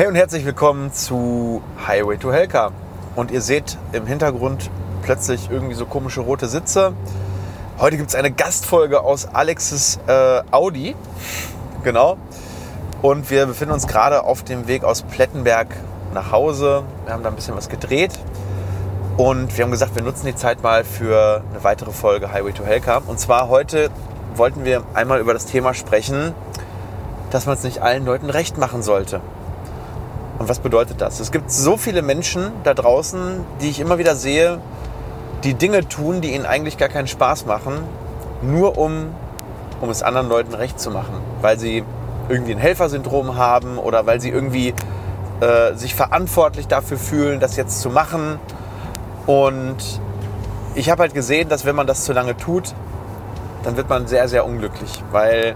Hey und herzlich willkommen zu Highway to Helka. Und ihr seht im Hintergrund plötzlich irgendwie so komische rote Sitze. Heute gibt es eine Gastfolge aus Alexes äh, Audi. Genau. Und wir befinden uns gerade auf dem Weg aus Plettenberg nach Hause. Wir haben da ein bisschen was gedreht. Und wir haben gesagt, wir nutzen die Zeit mal für eine weitere Folge Highway to Helka. Und zwar heute wollten wir einmal über das Thema sprechen, dass man es nicht allen Leuten recht machen sollte. Und was bedeutet das? Es gibt so viele Menschen da draußen, die ich immer wieder sehe, die Dinge tun, die ihnen eigentlich gar keinen Spaß machen, nur um, um es anderen Leuten recht zu machen. Weil sie irgendwie ein Helfersyndrom haben oder weil sie irgendwie äh, sich verantwortlich dafür fühlen, das jetzt zu machen. Und ich habe halt gesehen, dass wenn man das zu lange tut, dann wird man sehr, sehr unglücklich. Weil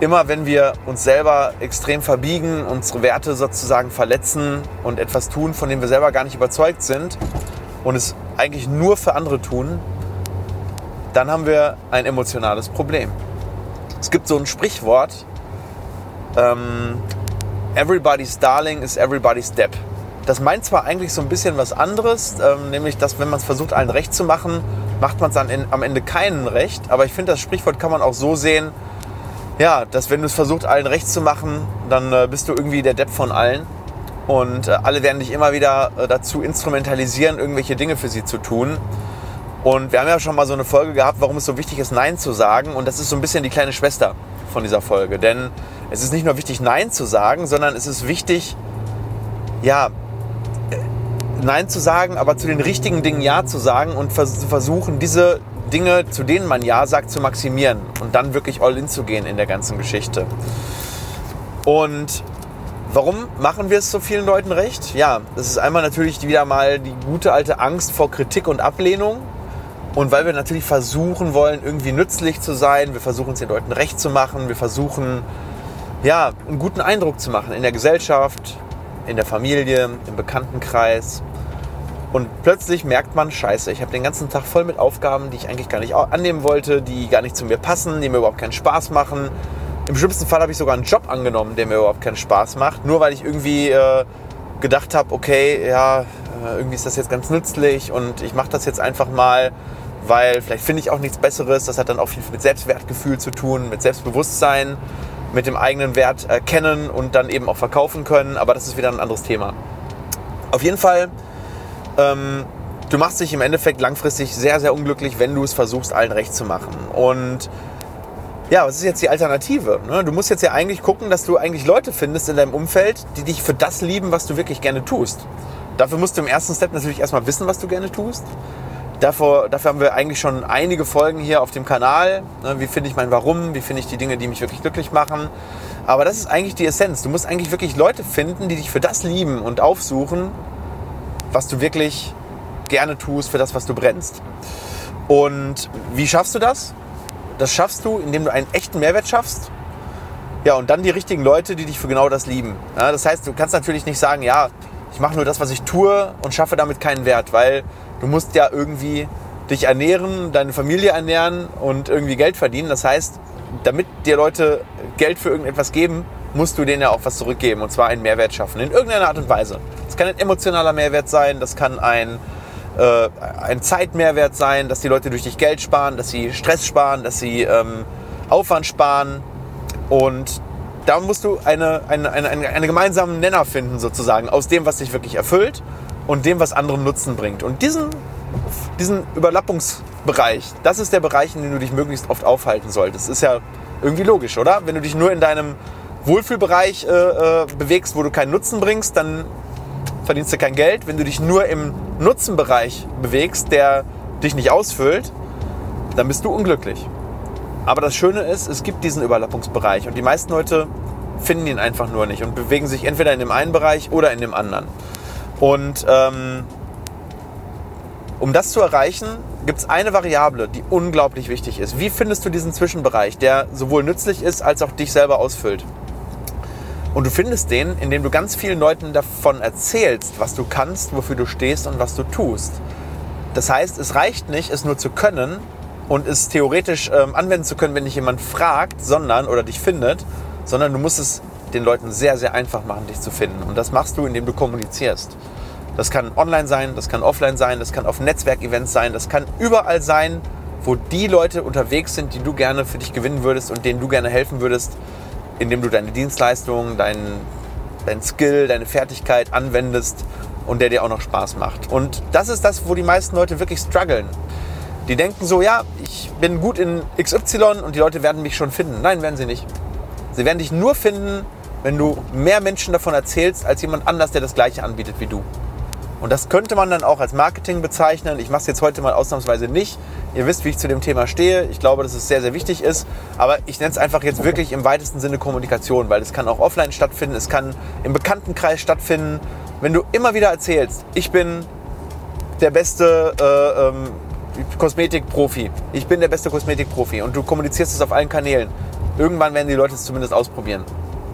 immer wenn wir uns selber extrem verbiegen, unsere Werte sozusagen verletzen und etwas tun, von dem wir selber gar nicht überzeugt sind und es eigentlich nur für andere tun, dann haben wir ein emotionales Problem. Es gibt so ein Sprichwort, ähm, everybody's darling is everybody's depp. Das meint zwar eigentlich so ein bisschen was anderes, ähm, nämlich dass wenn man es versucht, allen recht zu machen, macht man es am Ende keinen recht. Aber ich finde, das Sprichwort kann man auch so sehen, ja, dass wenn du es versuchst, allen recht zu machen, dann äh, bist du irgendwie der Depp von allen. Und äh, alle werden dich immer wieder äh, dazu instrumentalisieren, irgendwelche Dinge für sie zu tun. Und wir haben ja schon mal so eine Folge gehabt, warum es so wichtig ist, Nein zu sagen. Und das ist so ein bisschen die kleine Schwester von dieser Folge. Denn es ist nicht nur wichtig, Nein zu sagen, sondern es ist wichtig, ja, äh, Nein zu sagen, aber zu den richtigen Dingen Ja zu sagen und vers versuchen, diese Dinge, zu denen man Ja sagt, zu maximieren und dann wirklich all in zu gehen in der ganzen Geschichte. Und warum machen wir es so vielen Leuten recht? Ja, das ist einmal natürlich wieder mal die gute alte Angst vor Kritik und Ablehnung. Und weil wir natürlich versuchen wollen, irgendwie nützlich zu sein, wir versuchen es den Leuten recht zu machen, wir versuchen, ja, einen guten Eindruck zu machen in der Gesellschaft, in der Familie, im Bekanntenkreis. Und plötzlich merkt man, scheiße, ich habe den ganzen Tag voll mit Aufgaben, die ich eigentlich gar nicht annehmen wollte, die gar nicht zu mir passen, die mir überhaupt keinen Spaß machen. Im schlimmsten Fall habe ich sogar einen Job angenommen, der mir überhaupt keinen Spaß macht, nur weil ich irgendwie äh, gedacht habe, okay, ja, äh, irgendwie ist das jetzt ganz nützlich und ich mache das jetzt einfach mal, weil vielleicht finde ich auch nichts Besseres. Das hat dann auch viel mit Selbstwertgefühl zu tun, mit Selbstbewusstsein, mit dem eigenen Wert erkennen und dann eben auch verkaufen können. Aber das ist wieder ein anderes Thema. Auf jeden Fall ähm, du machst dich im Endeffekt langfristig sehr, sehr unglücklich, wenn du es versuchst, allen recht zu machen. Und ja, was ist jetzt die Alternative? Ne? Du musst jetzt ja eigentlich gucken, dass du eigentlich Leute findest in deinem Umfeld, die dich für das lieben, was du wirklich gerne tust. Dafür musst du im ersten Step natürlich erstmal wissen, was du gerne tust. Dafür, dafür haben wir eigentlich schon einige Folgen hier auf dem Kanal. Ne? Wie finde ich mein Warum? Wie finde ich die Dinge, die mich wirklich glücklich machen? Aber das ist eigentlich die Essenz. Du musst eigentlich wirklich Leute finden, die dich für das lieben und aufsuchen, was du wirklich gerne tust, für das, was du brennst. Und wie schaffst du das? Das schaffst du, indem du einen echten Mehrwert schaffst. Ja, und dann die richtigen Leute, die dich für genau das lieben. Ja, das heißt, du kannst natürlich nicht sagen, ja, ich mache nur das, was ich tue und schaffe damit keinen Wert, weil du musst ja irgendwie dich ernähren, deine Familie ernähren und irgendwie Geld verdienen. Das heißt, damit dir Leute Geld für irgendetwas geben, musst du denen ja auch was zurückgeben und zwar einen Mehrwert schaffen, in irgendeiner Art und Weise. Das kann ein emotionaler Mehrwert sein, das kann ein, äh, ein Zeitmehrwert sein, dass die Leute durch dich Geld sparen, dass sie Stress sparen, dass sie ähm, Aufwand sparen und da musst du eine, eine, eine, eine gemeinsamen Nenner finden sozusagen aus dem, was dich wirklich erfüllt und dem, was anderen Nutzen bringt. Und diesen, diesen Überlappungsbereich, das ist der Bereich, in dem du dich möglichst oft aufhalten solltest. Ist ja irgendwie logisch, oder? Wenn du dich nur in deinem Wohlfühlbereich äh, äh, bewegst, wo du keinen Nutzen bringst, dann verdienst du kein Geld. Wenn du dich nur im Nutzenbereich bewegst, der dich nicht ausfüllt, dann bist du unglücklich. Aber das Schöne ist, es gibt diesen Überlappungsbereich und die meisten Leute finden ihn einfach nur nicht und bewegen sich entweder in dem einen Bereich oder in dem anderen. Und ähm, um das zu erreichen, gibt es eine Variable, die unglaublich wichtig ist. Wie findest du diesen Zwischenbereich, der sowohl nützlich ist als auch dich selber ausfüllt? Und du findest den, indem du ganz vielen Leuten davon erzählst, was du kannst, wofür du stehst und was du tust. Das heißt, es reicht nicht, es nur zu können und es theoretisch ähm, anwenden zu können, wenn dich jemand fragt, sondern oder dich findet, sondern du musst es den Leuten sehr, sehr einfach machen, dich zu finden. Und das machst du, indem du kommunizierst. Das kann online sein, das kann offline sein, das kann auf Netzwerkevents sein, das kann überall sein, wo die Leute unterwegs sind, die du gerne für dich gewinnen würdest und denen du gerne helfen würdest, indem du deine Dienstleistungen, dein, dein Skill, deine Fertigkeit anwendest und der dir auch noch Spaß macht. Und das ist das, wo die meisten Leute wirklich strugglen. Die denken so, ja, ich bin gut in XY und die Leute werden mich schon finden. Nein, werden sie nicht. Sie werden dich nur finden, wenn du mehr Menschen davon erzählst, als jemand anders, der das Gleiche anbietet wie du. Und das könnte man dann auch als Marketing bezeichnen. Ich mache es jetzt heute mal ausnahmsweise nicht. Ihr wisst, wie ich zu dem Thema stehe. Ich glaube, dass es sehr, sehr wichtig ist. Aber ich nenne es einfach jetzt wirklich im weitesten Sinne Kommunikation, weil es kann auch offline stattfinden, es kann im Bekanntenkreis stattfinden. Wenn du immer wieder erzählst, ich bin der beste äh, ähm, Kosmetikprofi, ich bin der beste Kosmetikprofi und du kommunizierst es auf allen Kanälen, irgendwann werden die Leute es zumindest ausprobieren.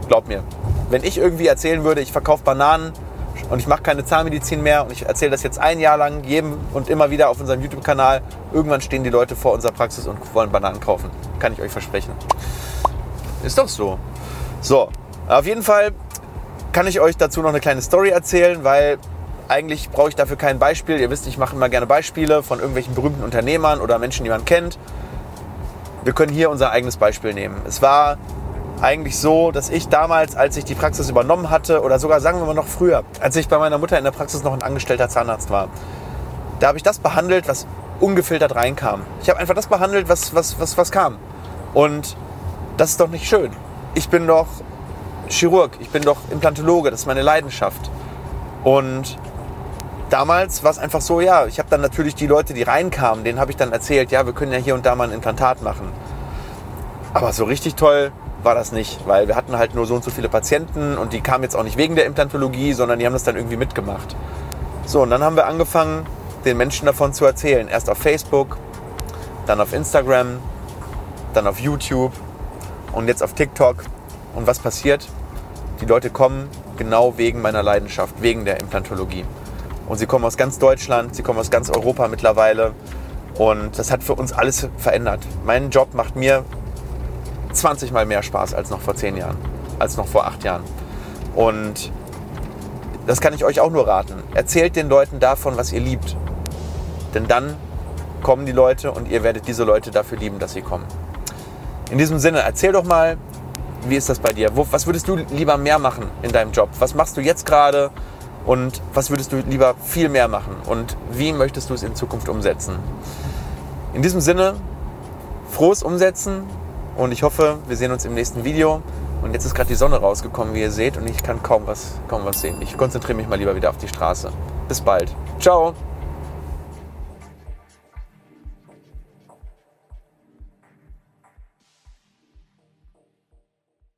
Glaub mir. Wenn ich irgendwie erzählen würde, ich verkaufe Bananen und ich mache keine Zahnmedizin mehr und ich erzähle das jetzt ein Jahr lang jedem und immer wieder auf unserem YouTube-Kanal, irgendwann stehen die Leute vor unserer Praxis und wollen Bananen kaufen. Kann ich euch versprechen. Ist doch so. So, auf jeden Fall kann ich euch dazu noch eine kleine Story erzählen, weil eigentlich brauche ich dafür kein Beispiel. Ihr wisst, ich mache immer gerne Beispiele von irgendwelchen berühmten Unternehmern oder Menschen, die man kennt. Wir können hier unser eigenes Beispiel nehmen. Es war eigentlich so, dass ich damals, als ich die Praxis übernommen hatte, oder sogar sagen wir mal noch früher, als ich bei meiner Mutter in der Praxis noch ein angestellter Zahnarzt war, da habe ich das behandelt, was ungefiltert reinkam. Ich habe einfach das behandelt, was, was, was, was kam. Und das ist doch nicht schön. Ich bin doch Chirurg, ich bin doch Implantologe, das ist meine Leidenschaft. Und damals war es einfach so, ja, ich habe dann natürlich die Leute, die reinkamen, denen habe ich dann erzählt, ja, wir können ja hier und da mal ein Implantat machen. Aber so richtig toll war das nicht, weil wir hatten halt nur so und so viele Patienten und die kamen jetzt auch nicht wegen der Implantologie, sondern die haben das dann irgendwie mitgemacht. So, und dann haben wir angefangen, den Menschen davon zu erzählen. Erst auf Facebook, dann auf Instagram, dann auf YouTube und jetzt auf TikTok. Und was passiert? Die Leute kommen genau wegen meiner Leidenschaft, wegen der Implantologie. Und sie kommen aus ganz Deutschland, sie kommen aus ganz Europa mittlerweile. Und das hat für uns alles verändert. Mein Job macht mir 20 mal mehr Spaß als noch vor 10 Jahren, als noch vor 8 Jahren. Und das kann ich euch auch nur raten. Erzählt den Leuten davon, was ihr liebt. Denn dann kommen die Leute und ihr werdet diese Leute dafür lieben, dass sie kommen. In diesem Sinne, erzähl doch mal, wie ist das bei dir? Was würdest du lieber mehr machen in deinem Job? Was machst du jetzt gerade und was würdest du lieber viel mehr machen? Und wie möchtest du es in Zukunft umsetzen? In diesem Sinne, frohes Umsetzen und ich hoffe, wir sehen uns im nächsten Video. Und jetzt ist gerade die Sonne rausgekommen, wie ihr seht, und ich kann kaum was, kaum was sehen. Ich konzentriere mich mal lieber wieder auf die Straße. Bis bald. Ciao.